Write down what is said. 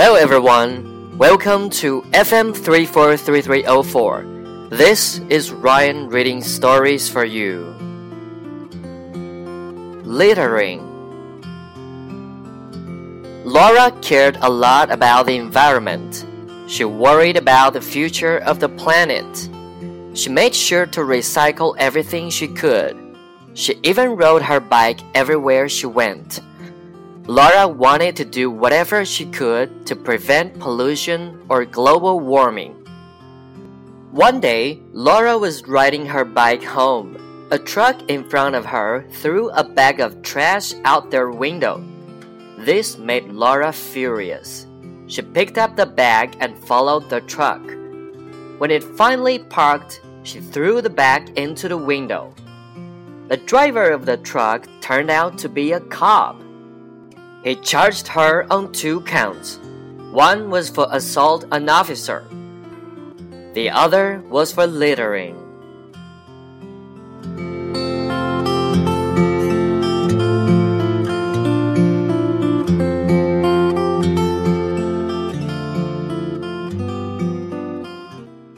Hello everyone, welcome to FM 343304. This is Ryan reading stories for you. Littering Laura cared a lot about the environment. She worried about the future of the planet. She made sure to recycle everything she could. She even rode her bike everywhere she went. Laura wanted to do whatever she could to prevent pollution or global warming. One day, Laura was riding her bike home. A truck in front of her threw a bag of trash out their window. This made Laura furious. She picked up the bag and followed the truck. When it finally parked, she threw the bag into the window. The driver of the truck turned out to be a cop. He charged her on two counts. One was for assault an officer. The other was for littering.